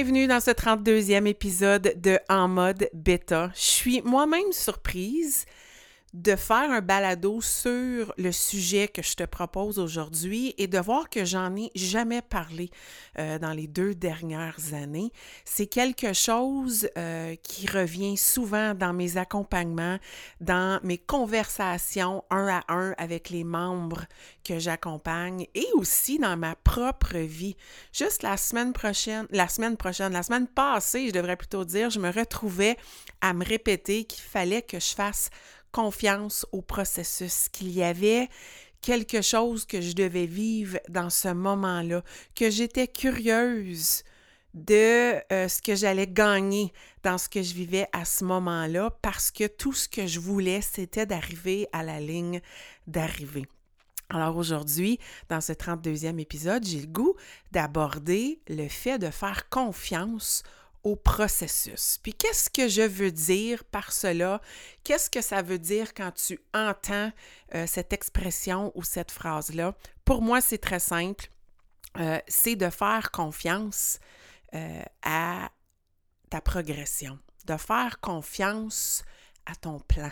Bienvenue dans ce 32e épisode de En mode bêta. Je suis moi-même surprise de faire un balado sur le sujet que je te propose aujourd'hui et de voir que j'en ai jamais parlé euh, dans les deux dernières années. C'est quelque chose euh, qui revient souvent dans mes accompagnements, dans mes conversations un à un avec les membres que j'accompagne et aussi dans ma propre vie. Juste la semaine prochaine, la semaine prochaine, la semaine passée, je devrais plutôt dire, je me retrouvais à me répéter qu'il fallait que je fasse confiance au processus, qu'il y avait quelque chose que je devais vivre dans ce moment-là, que j'étais curieuse de euh, ce que j'allais gagner dans ce que je vivais à ce moment-là, parce que tout ce que je voulais, c'était d'arriver à la ligne d'arrivée. Alors aujourd'hui, dans ce 32e épisode, j'ai le goût d'aborder le fait de faire confiance processus. Puis qu'est-ce que je veux dire par cela? Qu'est-ce que ça veut dire quand tu entends euh, cette expression ou cette phrase-là? Pour moi, c'est très simple. Euh, c'est de faire confiance euh, à ta progression, de faire confiance à ton plan.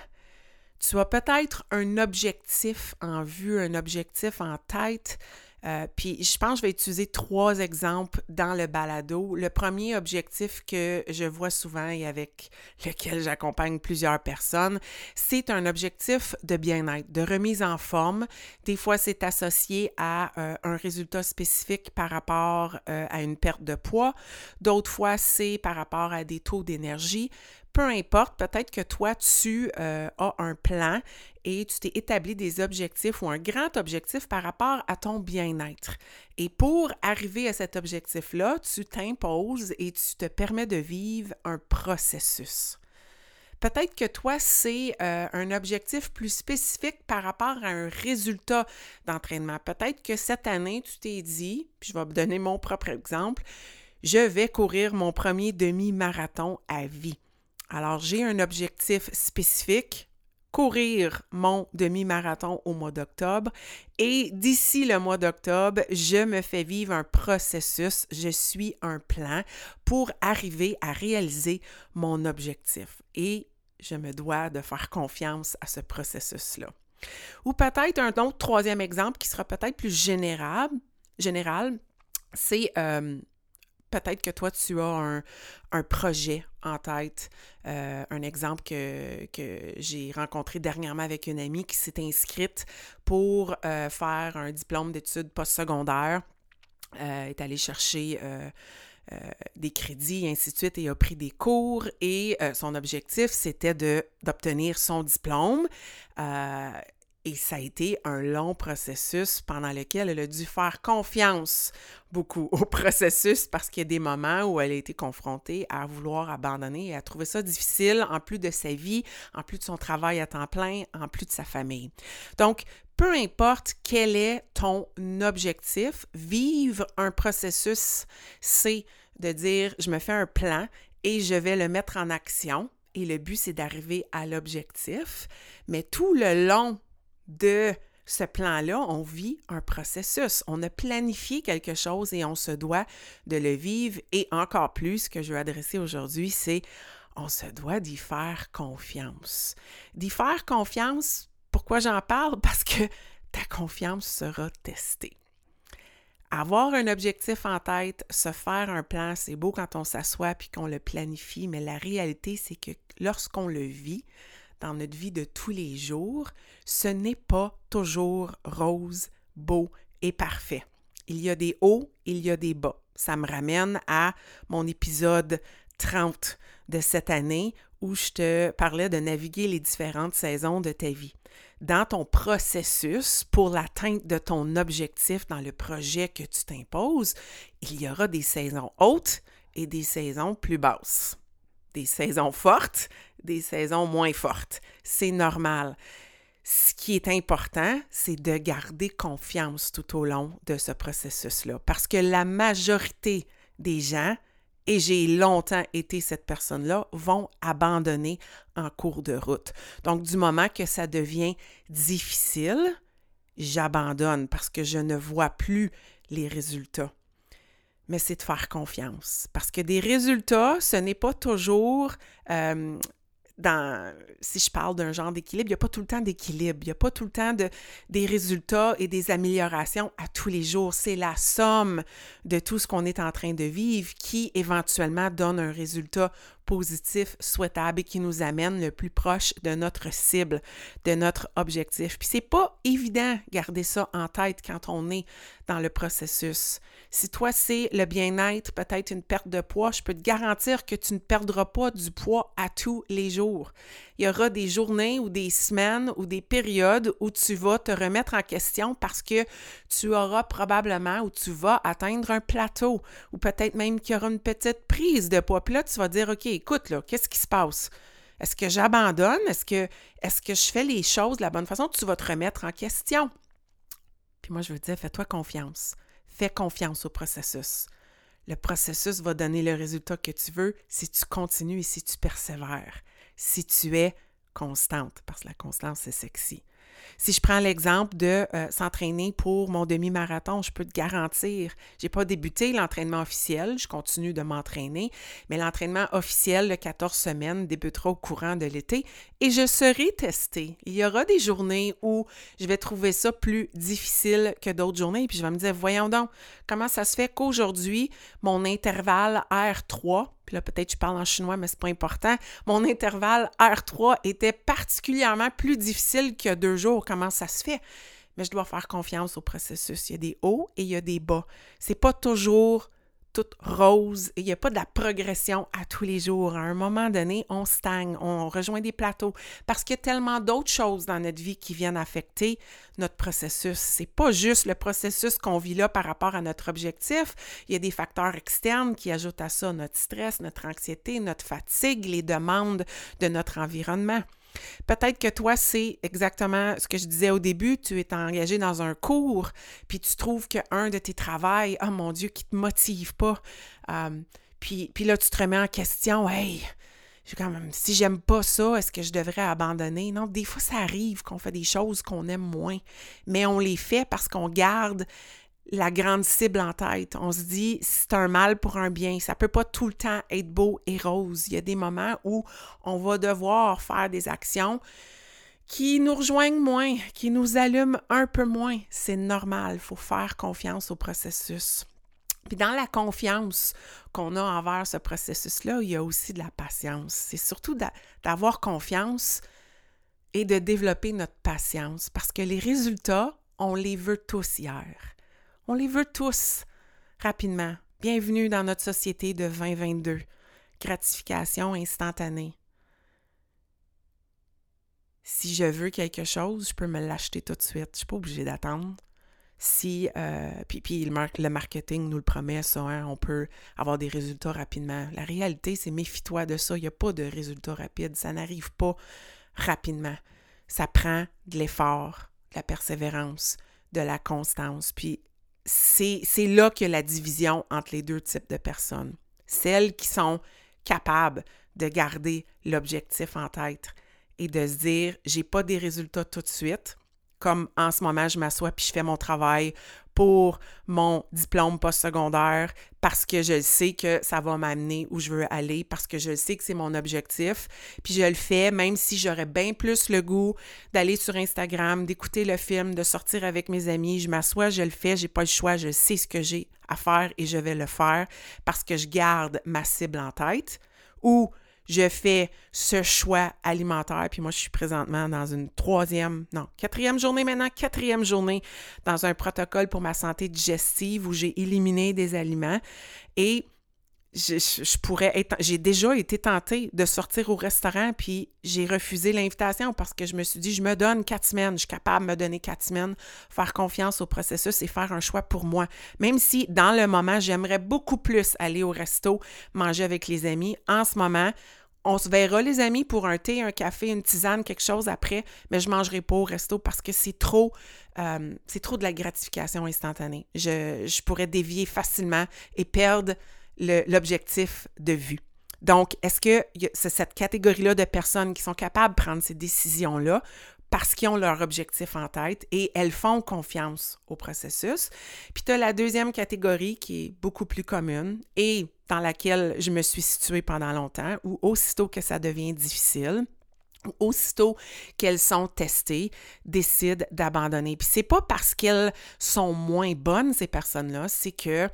Tu as peut-être un objectif en vue, un objectif en tête, euh, puis je pense que je vais utiliser trois exemples dans le balado. Le premier objectif que je vois souvent et avec lequel j'accompagne plusieurs personnes, c'est un objectif de bien-être, de remise en forme. Des fois, c'est associé à euh, un résultat spécifique par rapport euh, à une perte de poids. D'autres fois, c'est par rapport à des taux d'énergie peu importe, peut-être que toi, tu as un plan et tu t'es établi des objectifs ou un grand objectif par rapport à ton bien-être. Et pour arriver à cet objectif-là, tu t'imposes et tu te permets de vivre un processus. Peut-être que toi, c'est euh, un objectif plus spécifique par rapport à un résultat d'entraînement. Peut-être que cette année, tu t'es dit, je vais donner mon propre exemple, je vais courir mon premier demi-marathon à vie. Alors, j'ai un objectif spécifique courir mon demi-marathon au mois d'octobre. Et d'ici le mois d'octobre, je me fais vivre un processus, je suis un plan pour arriver à réaliser mon objectif. Et je me dois de faire confiance à ce processus-là. Ou peut-être un autre troisième exemple qui sera peut-être plus général, c'est euh, peut-être que toi, tu as un, projet en tête. Euh, un exemple que, j'ai rencontré dernièrement avec une amie qui s'est inscrite pour euh, faire un diplôme d'études postsecondaires. Euh, est allée chercher euh, des crédits et ainsi de suite et a pris des cours et son objectif c'était d'obtenir son diplôme et ça a été un long processus pendant lequel elle a dû faire confiance beaucoup au processus parce qu'il y a des moments où elle a été confrontée à vouloir abandonner et à trouver ça difficile en plus de sa vie, en plus de son travail à temps plein, en plus de sa famille. Donc, peu importe quel est ton objectif, vivre un processus, c'est de dire je me fais un plan et je vais le mettre en action. Et le but, c'est d'arriver à l'objectif. Mais tout le long de ce plan-là, on vit un processus. On a planifié quelque chose et on se doit de le vivre. Et encore plus, ce que je veux adresser aujourd'hui, c'est on se doit d'y faire confiance. D'y faire confiance, pourquoi j'en parle? Parce que ta confiance sera testée. Avoir un objectif en tête, se faire un plan, c'est beau quand on s'assoit puis qu'on le planifie, mais la réalité, c'est que lorsqu'on le vit, dans notre vie de tous les jours, ce n'est pas toujours rose, beau et parfait. Il y a des hauts, il y a des bas. Ça me ramène à mon épisode 30 de cette année où je te parlais de naviguer les différentes saisons de ta vie. Dans ton processus pour l'atteinte de ton objectif dans le projet que tu t'imposes, il y aura des saisons hautes et des saisons plus basses. Des saisons fortes, des saisons moins fortes. C'est normal. Ce qui est important, c'est de garder confiance tout au long de ce processus-là. Parce que la majorité des gens et j'ai longtemps été cette personne-là, vont abandonner en cours de route. Donc, du moment que ça devient difficile, j'abandonne parce que je ne vois plus les résultats. Mais c'est de faire confiance. Parce que des résultats, ce n'est pas toujours euh, dans, si je parle d'un genre d'équilibre, il n'y a pas tout le temps d'équilibre, il n'y a pas tout le temps de, des résultats et des améliorations à tous les jours. C'est la somme de tout ce qu'on est en train de vivre qui éventuellement donne un résultat positif, souhaitable et qui nous amène le plus proche de notre cible, de notre objectif. Puis c'est pas évident garder ça en tête quand on est dans le processus. Si toi c'est le bien-être, peut-être une perte de poids, je peux te garantir que tu ne perdras pas du poids à tous les jours. Il y aura des journées ou des semaines ou des périodes où tu vas te remettre en question parce que tu auras probablement ou tu vas atteindre un plateau ou peut-être même qu'il y aura une petite prise de poids. Puis là, tu vas dire, OK, écoute, là, qu'est-ce qui se passe? Est-ce que j'abandonne? Est-ce que, est que je fais les choses de la bonne façon? Tu vas te remettre en question. Puis moi, je veux dire, fais-toi confiance. Fais confiance au processus. Le processus va donner le résultat que tu veux si tu continues et si tu persévères si tu es constante, parce que la constance, c'est sexy. Si je prends l'exemple de euh, s'entraîner pour mon demi-marathon, je peux te garantir, j'ai pas débuté l'entraînement officiel, je continue de m'entraîner, mais l'entraînement officiel de 14 semaines débutera au courant de l'été et je serai testée. Il y aura des journées où je vais trouver ça plus difficile que d'autres journées, puis je vais me dire, voyons donc, comment ça se fait qu'aujourd'hui, mon intervalle R3 puis là, peut-être je parle en chinois, mais c'est pas important. Mon intervalle R3 était particulièrement plus difficile que deux jours. Comment ça se fait? Mais je dois faire confiance au processus. Il y a des hauts et il y a des bas. C'est pas toujours toute rose il n'y a pas de la progression à tous les jours. À un moment donné, on stagne, on rejoint des plateaux parce qu'il y a tellement d'autres choses dans notre vie qui viennent affecter notre processus. C'est pas juste le processus qu'on vit là par rapport à notre objectif. Il y a des facteurs externes qui ajoutent à ça notre stress, notre anxiété, notre fatigue, les demandes de notre environnement. Peut-être que toi, c'est exactement ce que je disais au début, tu es engagé dans un cours, puis tu trouves qu'un de tes travails, oh mon Dieu, qui ne te motive pas, euh, puis, là, tu te remets en question, hey, quand même, si j'aime pas ça, est-ce que je devrais abandonner? Non, des fois, ça arrive qu'on fait des choses qu'on aime moins, mais on les fait parce qu'on garde la grande cible en tête. On se dit, c'est un mal pour un bien. Ça peut pas tout le temps être beau et rose. Il y a des moments où on va devoir faire des actions qui nous rejoignent moins, qui nous allument un peu moins. C'est normal. Il faut faire confiance au processus. Puis dans la confiance qu'on a envers ce processus-là, il y a aussi de la patience. C'est surtout d'avoir confiance et de développer notre patience parce que les résultats, on les veut tous hier. On les veut tous rapidement. Bienvenue dans notre société de 2022. Gratification instantanée. Si je veux quelque chose, je peux me l'acheter tout de suite. Je ne suis pas obligée d'attendre. Si, euh, puis, le, marketing nous le promet, ça, hein, on peut avoir des résultats rapidement. La réalité, c'est méfie-toi de ça. Il n'y a pas de résultats rapides. Ça n'arrive pas rapidement. Ça prend de l'effort, de la persévérance, de la constance. Puis c'est là que la division entre les deux types de personnes. Celles qui sont capables de garder l'objectif en tête et de se dire j'ai pas des résultats tout de suite, comme en ce moment je m'assois puis je fais mon travail pour mon diplôme postsecondaire parce que je sais que ça va m'amener où je veux aller, parce que je sais que c'est mon objectif. Puis je le fais même si j'aurais bien plus le goût d'aller sur Instagram, d'écouter le film, de sortir avec mes amis. Je m'assois, je le fais, j'ai pas le choix, je sais ce que j'ai à faire et je vais le faire parce que je garde ma cible en tête. Ou je fais ce choix alimentaire. Puis moi, je suis présentement dans une troisième, non, quatrième journée maintenant, quatrième journée dans un protocole pour ma santé digestive où j'ai éliminé des aliments. Et je, pourrais. J'ai déjà été tentée de sortir au restaurant, puis j'ai refusé l'invitation parce que je me suis dit, je me donne quatre semaines, je suis capable de me donner quatre semaines, faire confiance au processus et faire un choix pour moi. Même si dans le moment, j'aimerais beaucoup plus aller au resto, manger avec les amis, en ce moment, on se verra, les amis, pour un thé, un café, une tisane, quelque chose après, mais je ne mangerai pas au resto parce que c'est trop, euh, c'est trop de la gratification instantanée. Je, je pourrais dévier facilement et perdre l'objectif de vue. Donc, est-ce que c'est cette catégorie-là de personnes qui sont capables de prendre ces décisions-là parce qu'ils ont leur objectif en tête et elles font confiance au processus? Puis tu as la deuxième catégorie qui est beaucoup plus commune et dans laquelle je me suis située pendant longtemps, où aussitôt que ça devient difficile, aussitôt qu'elles sont testées, décident d'abandonner. Puis c'est pas parce qu'elles sont moins bonnes, ces personnes-là, c'est que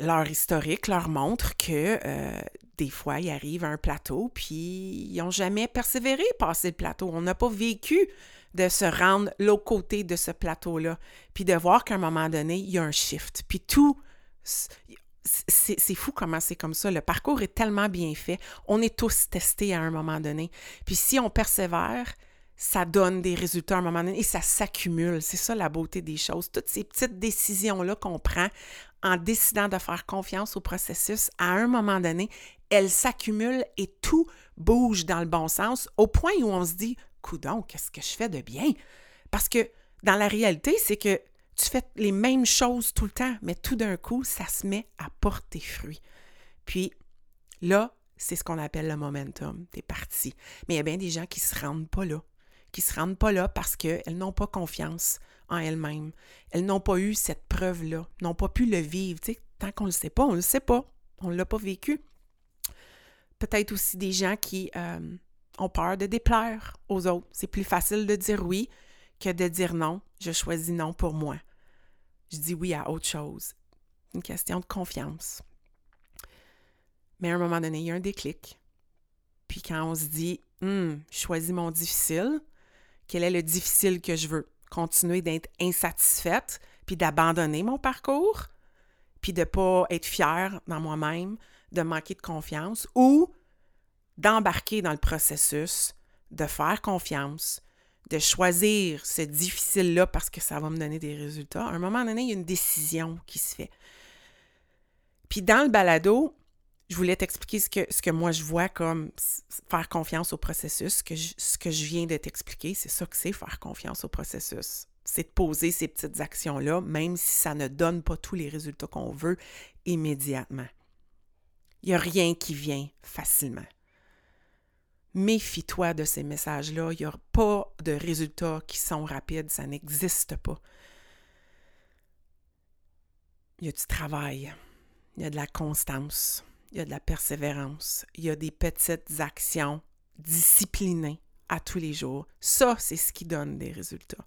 leur historique leur montre que euh, des fois, ils arrivent à un plateau, puis ils n'ont jamais persévéré passer le plateau. On n'a pas vécu de se rendre l'autre côté de ce plateau-là, puis de voir qu'à un moment donné, il y a un shift. Puis tout, c'est fou comment c'est comme ça. Le parcours est tellement bien fait. On est tous testés à un moment donné. Puis si on persévère, ça donne des résultats à un moment donné et ça s'accumule. C'est ça la beauté des choses. Toutes ces petites décisions-là qu'on prend en décidant de faire confiance au processus, à un moment donné, elles s'accumulent et tout bouge dans le bon sens au point où on se dit Coudon, qu'est-ce que je fais de bien? Parce que dans la réalité, c'est que tu fais les mêmes choses tout le temps, mais tout d'un coup, ça se met à porter fruit. Puis là, c'est ce qu'on appelle le momentum. T'es parti. Mais il y a bien des gens qui ne se rendent pas là qui se rendent pas là parce qu'elles n'ont pas confiance en elles-mêmes. Elles n'ont pas eu cette preuve-là, n'ont pas pu le vivre. tant qu'on ne le sait pas, on ne le sait pas. On ne l'a pas vécu. Peut-être aussi des gens qui euh, ont peur de déplaire aux autres. C'est plus facile de dire oui que de dire non. Je choisis non pour moi. Je dis oui à autre chose. Une question de confiance. Mais à un moment donné, il y a un déclic. Puis quand on se dit, je choisis mon difficile, quel est le difficile que je veux? Continuer d'être insatisfaite, puis d'abandonner mon parcours, puis de ne pas être fière dans moi-même, de manquer de confiance, ou d'embarquer dans le processus, de faire confiance, de choisir ce difficile-là parce que ça va me donner des résultats. À un moment donné, il y a une décision qui se fait. Puis dans le balado, je voulais t'expliquer ce que, moi je vois comme faire confiance au processus. Ce que je, ce que je viens de t'expliquer, c'est ça que c'est faire confiance au processus. C'est de poser ces petites actions-là, même si ça ne donne pas tous les résultats qu'on veut immédiatement. Il n'y a rien qui vient facilement. Méfie-toi de ces messages-là. Il n'y a pas de résultats qui sont rapides. Ça n'existe pas. Il y a du travail. Il y a de la constance il y a de la persévérance, il y a des petites actions disciplinées à tous les jours. Ça, c'est ce qui donne des résultats.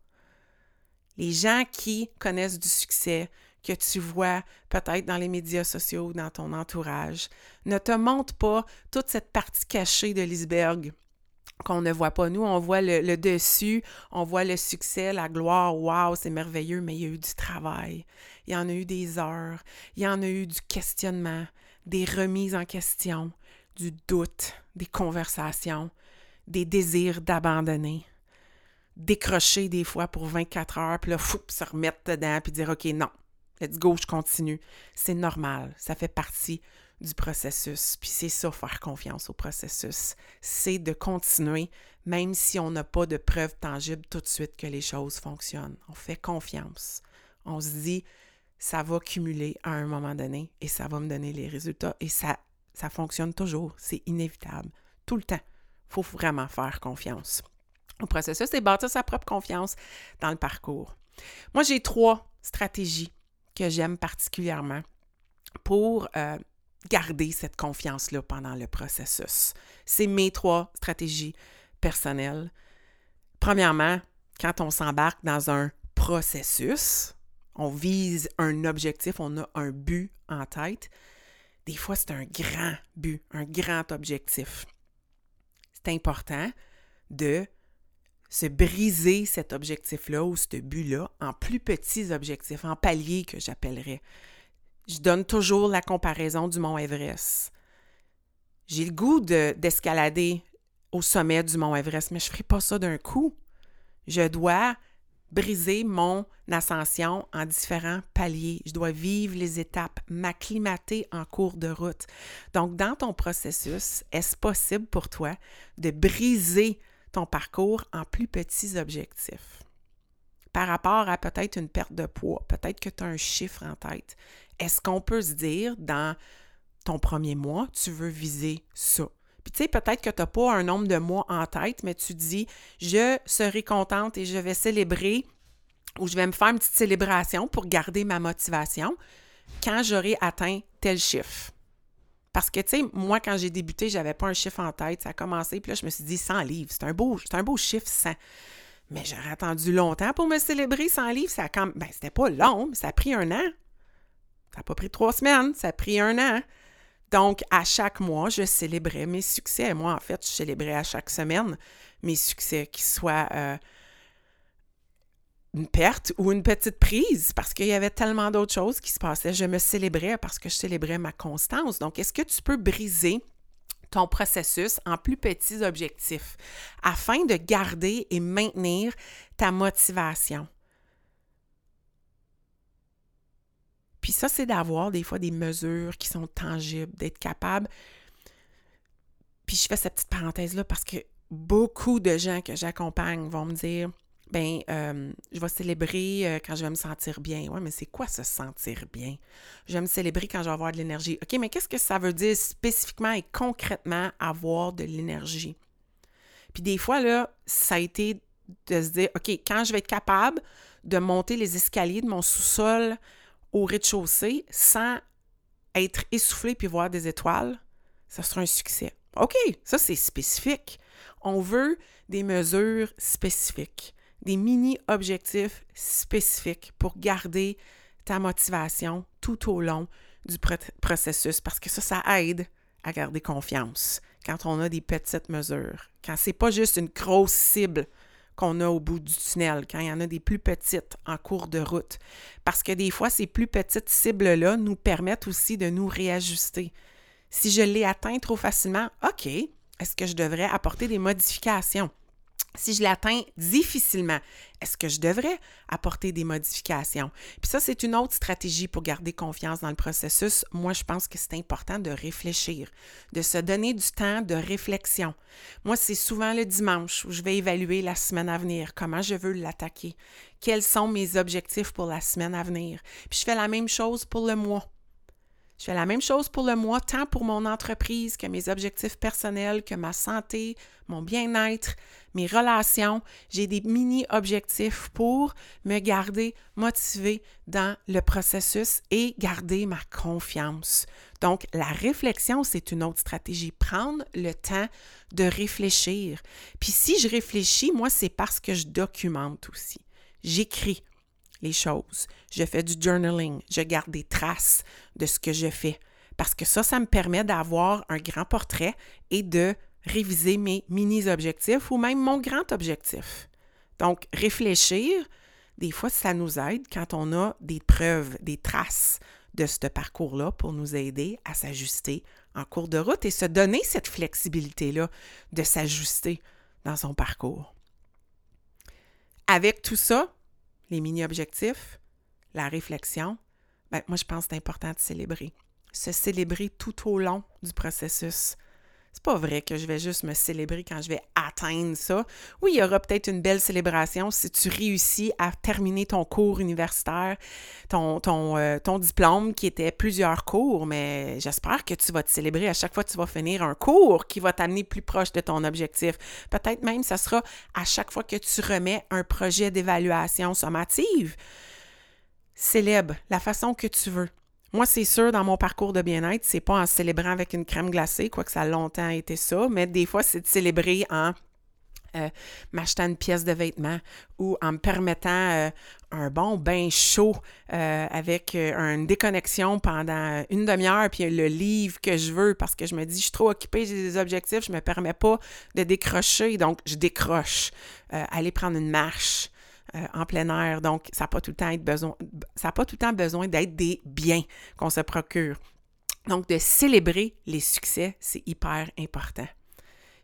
Les gens qui connaissent du succès, que tu vois peut-être dans les médias sociaux ou dans ton entourage, ne te montrent pas toute cette partie cachée de l'iceberg qu'on ne voit pas. Nous, on voit le, dessus, on voit le succès, la gloire, waouh, c'est merveilleux, mais il y a eu du travail, il y en a eu des heures, il y en a eu du questionnement, des remises en question, du doute, des conversations, des désirs d'abandonner, décrocher des fois pour 24 heures, puis là, fou, se remettre dedans, puis dire OK, non, let's go, je continue. C'est normal, ça fait partie du processus. Puis c'est ça, faire confiance au processus. C'est de continuer, même si on n'a pas de preuves tangibles tout de suite que les choses fonctionnent. On fait confiance. On se dit, ça va cumuler à un moment donné et ça va me donner les résultats. Et ça, ça fonctionne toujours. C'est inévitable. Tout le temps. Il faut vraiment faire confiance au processus et bâtir sa propre confiance dans le parcours. Moi, j'ai trois stratégies que j'aime particulièrement pour euh, garder cette confiance-là pendant le processus. C'est mes trois stratégies personnelles. Premièrement, quand on s'embarque dans un processus, on vise un objectif, on a un but en tête. Des fois, c'est un grand but, un grand objectif. C'est important de se briser cet objectif-là ou ce but-là en plus petits objectifs, en paliers que j'appellerais. je donne toujours la comparaison du mont Everest. J'ai le goût d'escalader au sommet du mont Everest, mais je ne ferai pas ça d'un coup. Je dois briser mon ascension en différents paliers. Je dois vivre les étapes, m'acclimater en cours de route. Donc, dans ton processus, est-ce possible pour toi de briser ton parcours en plus petits objectifs? Par rapport à peut-être une perte de poids, peut-être que tu as un chiffre en tête. Est-ce qu'on peut se dire dans ton premier mois, tu veux viser ça? Puis tu sais, peut-être que tu n'as pas un nombre de mois en tête, mais tu dis, je serai contente et je vais célébrer ou je vais me faire une petite célébration pour garder ma motivation quand j'aurai atteint tel chiffre. Parce que, tu sais, moi, quand j'ai débuté, je n'avais pas un chiffre en tête. Ça a commencé, puis là, je me suis dit 100 livres. C'est un beau, c'est un beau chiffre, 100. Mais j'aurais attendu longtemps pour me célébrer 100 livres. Ça a quand... Ben, c'était pas long, mais ça a pris un an. Ça n'a pas pris trois semaines, ça a pris un an. Donc, à chaque mois, je célébrais mes succès. Moi, en fait, je célébrais à chaque semaine mes succès, qu'ils soient euh, une perte ou une petite prise, parce qu'il y avait tellement d'autres choses qui se passaient. Je me célébrais parce que je célébrais ma constance. Donc, est-ce que tu peux briser ton processus en plus petits objectifs afin de garder et maintenir ta motivation? Puis ça, c'est d'avoir des fois des mesures qui sont tangibles, d'être capable. Puis je fais cette petite parenthèse-là parce que beaucoup de gens que j'accompagne vont me dire ben euh, je vais célébrer euh, quand je vais me sentir bien. Oui, mais c'est quoi se sentir bien? Je vais me célébrer quand je vais avoir de l'énergie. OK, mais qu'est-ce que ça veut dire spécifiquement et concrètement avoir de l'énergie? Puis des fois, là, ça a été de se dire, OK, quand je vais être capable de monter les escaliers de mon sous-sol au rez-de-chaussée sans être essoufflé puis voir des étoiles, ça sera un succès. OK, ça c'est spécifique. On veut des mesures spécifiques, des mini-objectifs spécifiques pour garder ta motivation tout au long du processus parce que ça, ça aide à garder confiance quand on a des petites mesures, quand c'est pas juste une grosse cible qu'on a au bout du tunnel, quand il y en a des plus petites en cours de route. Parce que des fois, ces plus petites cibles-là nous permettent aussi de nous réajuster. Si je l'ai atteint trop facilement, OK, est-ce que je devrais apporter des modifications? Si je l'atteins difficilement, est-ce que je devrais apporter des modifications? Puis ça, c'est une autre stratégie pour garder confiance dans le processus. Moi, je pense que c'est important de réfléchir, de se donner du temps de réflexion. Moi, c'est souvent le dimanche où je vais évaluer la semaine à venir, comment je veux l'attaquer, quels sont mes objectifs pour la semaine à venir. Puis je fais la même chose pour le mois. Je fais la même chose pour le mois, tant pour mon entreprise que mes objectifs personnels, que ma santé, mon bien-être, mes relations. J'ai des mini-objectifs pour me garder motivée dans le processus et garder ma confiance. Donc, la réflexion, c'est une autre stratégie. Prendre le temps de réfléchir. Puis si je réfléchis, moi, c'est parce que je documente aussi. J'écris les choses. Je fais du journaling. Je garde des traces de ce que je fais. Parce que ça, ça me permet d'avoir un grand portrait et de réviser mes mini-objectifs ou même mon grand objectif. Donc, réfléchir, des fois, ça nous aide quand on a des preuves, des traces de ce parcours-là pour nous aider à s'ajuster en cours de route et se donner cette flexibilité-là de s'ajuster dans son parcours. Avec tout ça, les mini-objectifs, la réflexion, ben, moi, je pense que c'est important de célébrer. Se célébrer tout au long du processus. C'est pas vrai que je vais juste me célébrer quand je vais atteindre ça. Oui, il y aura peut-être une belle célébration si tu réussis à terminer ton cours universitaire, ton, euh, diplôme qui était plusieurs cours, mais j'espère que tu vas te célébrer à chaque fois que tu vas finir un cours qui va t'amener plus proche de ton objectif. Peut-être même ça sera à chaque fois que tu remets un projet d'évaluation sommative. Célèbre la façon que tu veux. Moi, c'est sûr, dans mon parcours de bien-être, c'est pas en célébrant avec une crème glacée, quoique ça a longtemps été ça, mais des fois, c'est de célébrer en euh, m'achetant une pièce de vêtement ou en me permettant euh, un bon bain chaud euh, avec une déconnexion pendant une demi-heure, puis le livre que je veux parce que je me dis, je suis trop occupée, j'ai des objectifs, je me permets pas de décrocher, donc je décroche. aller prendre une marche, euh, en plein air. Donc, ça n'a pas tout le temps besoin, ça pas tout le temps besoin d'être des biens qu'on se procure. Donc, de célébrer les succès, c'est hyper important.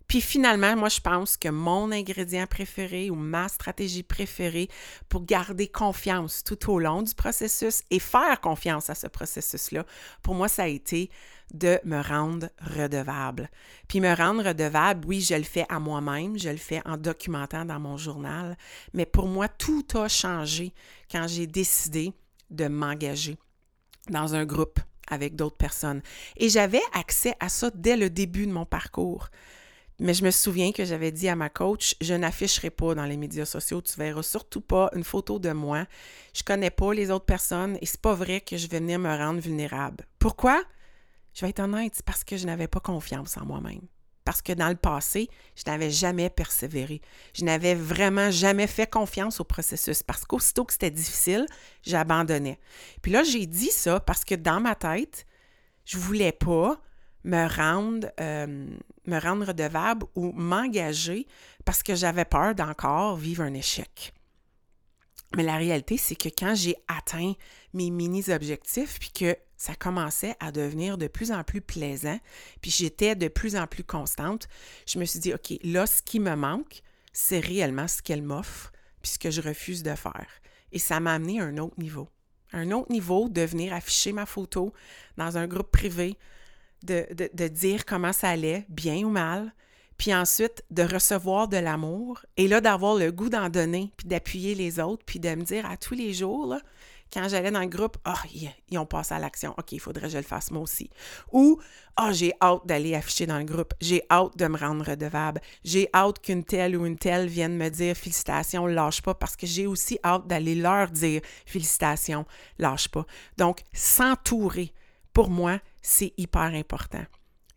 Puis finalement, moi, je pense que mon ingrédient préféré ou ma stratégie préférée pour garder confiance tout au long du processus et faire confiance à ce processus-là, pour moi, ça a été de me rendre redevable. Puis me rendre redevable, oui, je le fais à moi-même, je le fais en documentant dans mon journal, mais pour moi, tout a changé quand j'ai décidé de m'engager dans un groupe avec d'autres personnes. Et j'avais accès à ça dès le début de mon parcours. Mais je me souviens que j'avais dit à ma coach, je n'afficherai pas dans les médias sociaux, tu verras surtout pas une photo de moi. Je connais pas les autres personnes et c'est pas vrai que je vais venir me rendre vulnérable. Pourquoi? Je vais être honnête, parce que je n'avais pas confiance en moi-même. Parce que dans le passé, je n'avais jamais persévéré. Je n'avais vraiment jamais fait confiance au processus. Parce qu'aussitôt que c'était difficile, j'abandonnais. Puis là, j'ai dit ça parce que dans ma tête, je voulais pas me rendre, euh, me rendre redevable ou m'engager parce que j'avais peur d'encore vivre un échec. Mais la réalité, c'est que quand j'ai atteint mes mini-objectifs, puis que ça commençait à devenir de plus en plus plaisant, puis j'étais de plus en plus constante, je me suis dit, OK, là, ce qui me manque, c'est réellement ce qu'elle m'offre, puis ce que je refuse de faire. Et ça m'a amené à un autre niveau. Un autre niveau de venir afficher ma photo dans un groupe privé, de, dire comment ça allait, bien ou mal, puis ensuite de recevoir de l'amour, et là d'avoir le goût d'en donner, puis d'appuyer les autres, puis de me dire à tous les jours, quand j'allais dans le groupe, ah, ils ont passé à l'action. OK, il faudrait que je le fasse moi aussi. Ou, ah, j'ai hâte d'aller afficher dans le groupe. J'ai hâte de me rendre redevable. J'ai hâte qu'une telle ou une telle vienne me dire félicitations, lâche pas, parce que j'ai aussi hâte d'aller leur dire félicitations, lâche pas. Donc, s'entourer, pour moi, c'est hyper important.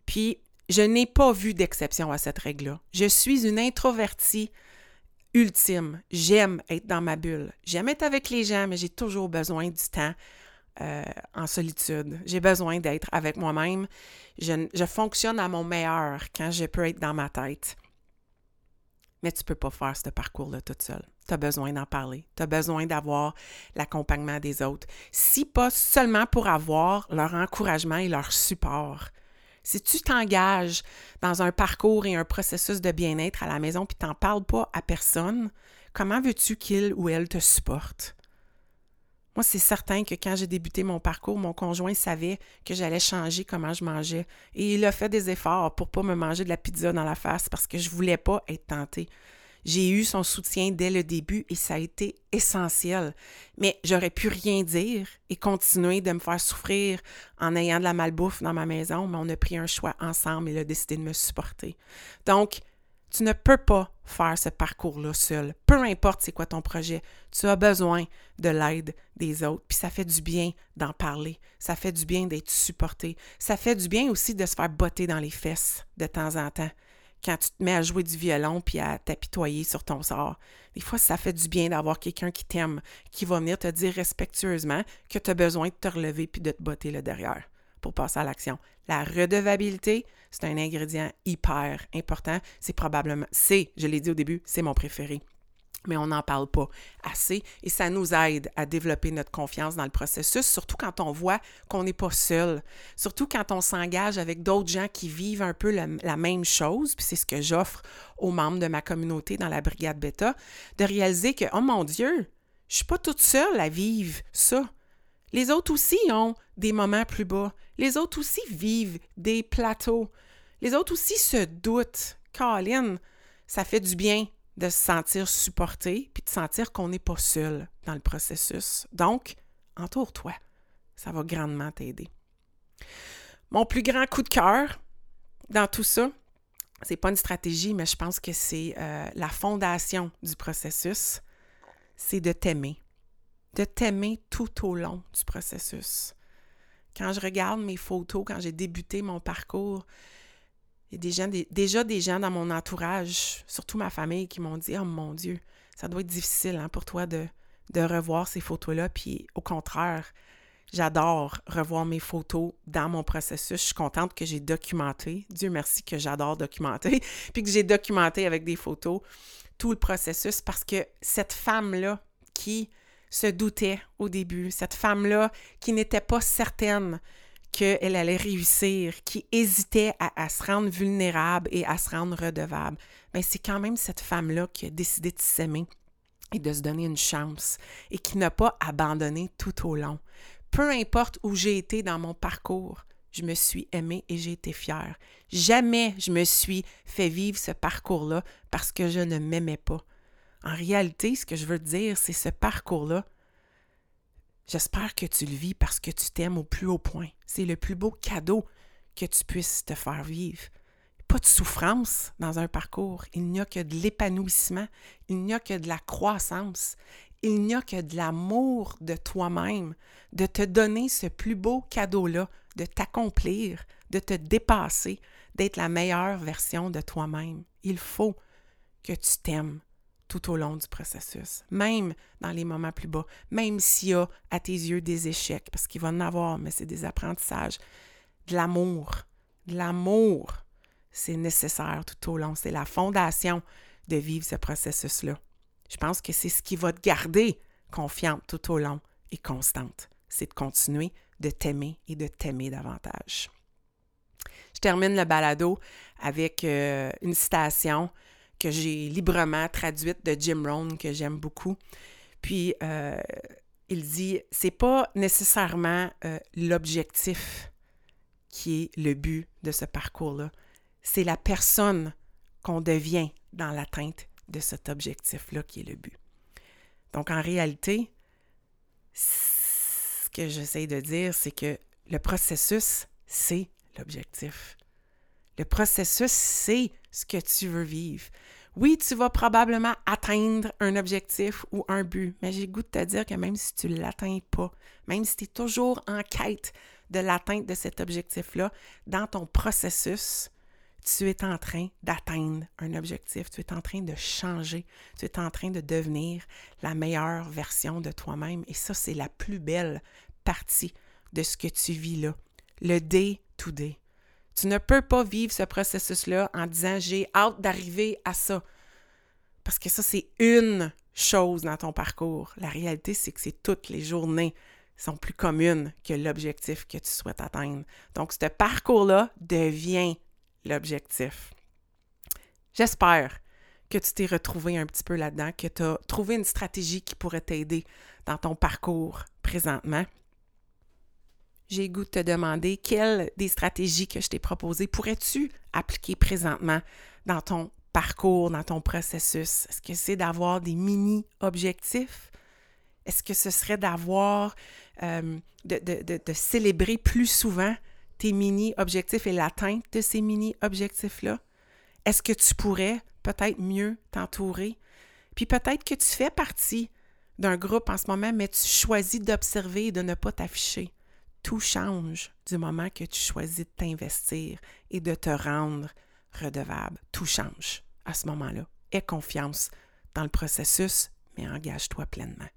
Puis, je n'ai pas vu d'exception à cette règle-là. Je suis une introvertie ultime. J'aime être dans ma bulle. J'aime être avec les gens, mais j'ai toujours besoin du temps euh, en solitude. J'ai besoin d'être avec moi-même. Je, fonctionne à mon meilleur quand je peux être dans ma tête. Mais tu ne peux pas faire ce parcours-là toute seule tu as besoin d'en parler. Tu as besoin d'avoir l'accompagnement des autres. Si pas seulement pour avoir leur encouragement et leur support. Si tu t'engages dans un parcours et un processus de bien-être à la maison puis tu n'en parles pas à personne, comment veux-tu qu'il ou elle te supporte? Moi, c'est certain que quand j'ai débuté mon parcours, mon conjoint savait que j'allais changer comment je mangeais. Et il a fait des efforts pour pas me manger de la pizza dans la face parce que je voulais pas être tentée. J'ai eu son soutien dès le début et ça a été essentiel. Mais j'aurais pu rien dire et continuer de me faire souffrir en ayant de la malbouffe dans ma maison, mais on a pris un choix ensemble et il a décidé de me supporter. Donc, tu ne peux pas faire ce parcours-là seul. Peu importe c'est quoi ton projet, tu as besoin de l'aide des autres. Puis ça fait du bien d'en parler. Ça fait du bien d'être supporté. Ça fait du bien aussi de se faire botter dans les fesses de temps en temps quand tu te mets à jouer du violon puis à t'apitoyer sur ton sort. Des fois, ça fait du bien d'avoir quelqu'un qui t'aime, qui va venir te dire respectueusement que tu as besoin de te relever puis de te botter le derrière pour passer à l'action. La redevabilité, c'est un ingrédient hyper important. C'est probablement, c'est, je l'ai dit au début, c'est mon préféré mais on n'en parle pas assez et ça nous aide à développer notre confiance dans le processus, surtout quand on voit qu'on n'est pas seul, surtout quand on s'engage avec d'autres gens qui vivent un peu la, même chose, puis c'est ce que j'offre aux membres de ma communauté dans la brigade bêta, de réaliser que, oh mon Dieu, je suis pas toute seule à vivre ça. Les autres aussi ont des moments plus bas. Les autres aussi vivent des plateaux. Les autres aussi se doutent. Caroline, ça fait du bien de se sentir supporté, puis de sentir qu'on n'est pas seul dans le processus. Donc, entoure-toi. Ça va grandement t'aider. Mon plus grand coup de cœur dans tout ça, c'est pas une stratégie, mais je pense que c'est euh, la fondation du processus, c'est de t'aimer. De t'aimer tout au long du processus. Quand je regarde mes photos, quand j'ai débuté mon parcours, il y a des gens, déjà des gens dans mon entourage, surtout ma famille, qui m'ont dit Oh mon Dieu, ça doit être difficile hein, pour toi de, de revoir ces photos-là. Puis au contraire, j'adore revoir mes photos dans mon processus. Je suis contente que j'ai documenté. Dieu merci que j'adore documenter. Puis que j'ai documenté avec des photos tout le processus parce que cette femme-là qui se doutait au début, cette femme-là qui n'était pas certaine qu'elle allait réussir, qui hésitait à, se rendre vulnérable et à se rendre redevable, mais c'est quand même cette femme-là qui a décidé de s'aimer et de se donner une chance et qui n'a pas abandonné tout au long. Peu importe où j'ai été dans mon parcours, je me suis aimée et j'ai été fière. Jamais je me suis fait vivre ce parcours-là parce que je ne m'aimais pas. En réalité, ce que je veux dire, c'est ce parcours-là. J'espère que tu le vis parce que tu t'aimes au plus haut point. C'est le plus beau cadeau que tu puisses te faire vivre. Pas de souffrance dans un parcours. Il n'y a que de l'épanouissement. Il n'y a que de la croissance. Il n'y a que de l'amour de toi-même, de te donner ce plus beau cadeau-là, de t'accomplir, de te dépasser, d'être la meilleure version de toi-même. Il faut que tu t'aimes tout au long du processus, même dans les moments plus bas, même s'il y a à tes yeux des échecs, parce qu'il va en avoir, mais c'est des apprentissages, de l'amour. De l'amour, c'est nécessaire tout au long. C'est la fondation de vivre ce processus-là. Je pense que c'est ce qui va te garder confiante tout au long et constante. C'est de continuer de t'aimer et de t'aimer davantage. Je termine le balado avec euh, une citation que j'ai librement traduite de Jim Rohn que j'aime beaucoup. Puis euh, il dit c'est pas nécessairement euh, l'objectif qui est le but de ce parcours-là, c'est la personne qu'on devient dans l'atteinte de cet objectif-là qui est le but. Donc en réalité, que j'essaie de dire, c'est que le processus, c'est l'objectif. Le processus, c'est ce que tu veux vivre. Oui, tu vas probablement atteindre un objectif ou un but, mais j'ai goût de te dire que même si tu ne l'atteins pas, même si tu es toujours en quête de l'atteinte de cet objectif-là, dans ton processus, tu es en train d'atteindre un objectif, tu es en train de changer, tu es en train de devenir la meilleure version de toi-même. Et ça, c'est la plus belle partie de ce que tu vis là, le day to day. Tu ne peux pas vivre ce processus-là en disant j'ai hâte d'arriver à ça. Parce que ça, c'est une chose dans ton parcours. La réalité, c'est que c'est toutes les journées sont plus communes que l'objectif que tu souhaites atteindre. Donc, ce parcours-là devient l'objectif. J'espère que tu t'es retrouvé un petit peu là-dedans, que tu as trouvé une stratégie qui pourrait t'aider dans ton parcours présentement. J'ai goût de te demander quelles des stratégies que je t'ai proposées pourrais-tu appliquer présentement dans ton parcours, dans ton processus? Est-ce que c'est d'avoir des mini-objectifs? Est-ce que ce serait d'avoir, euh, de célébrer plus souvent tes mini-objectifs et l'atteinte de ces mini-objectifs-là? Est-ce que tu pourrais peut-être mieux t'entourer? Puis peut-être que tu fais partie d'un groupe en ce moment, mais tu choisis d'observer et de ne pas t'afficher. Tout change du moment que tu choisis de t'investir et de te rendre redevable. Tout change à ce moment-là. Aie confiance dans le processus, mais engage-toi pleinement.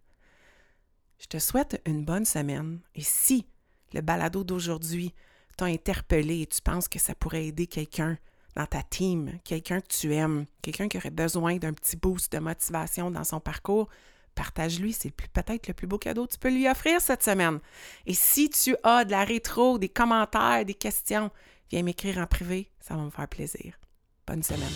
Je te souhaite une bonne semaine et si le balado d'aujourd'hui t'a interpellé et tu penses que ça pourrait aider quelqu'un dans ta team, quelqu'un que tu aimes, quelqu'un qui aurait besoin d'un petit boost de motivation dans son parcours, partage-lui. C'est peut-être le plus beau cadeau que tu peux lui offrir cette semaine. Et si tu as de la rétro, des commentaires, des questions, viens m'écrire en privé. Ça va me faire plaisir. Bonne semaine.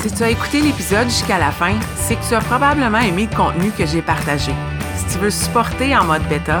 Si tu as écouté l'épisode jusqu'à la fin, c'est que tu as probablement aimé le contenu que j'ai partagé. Si tu veux supporter en mode bêta,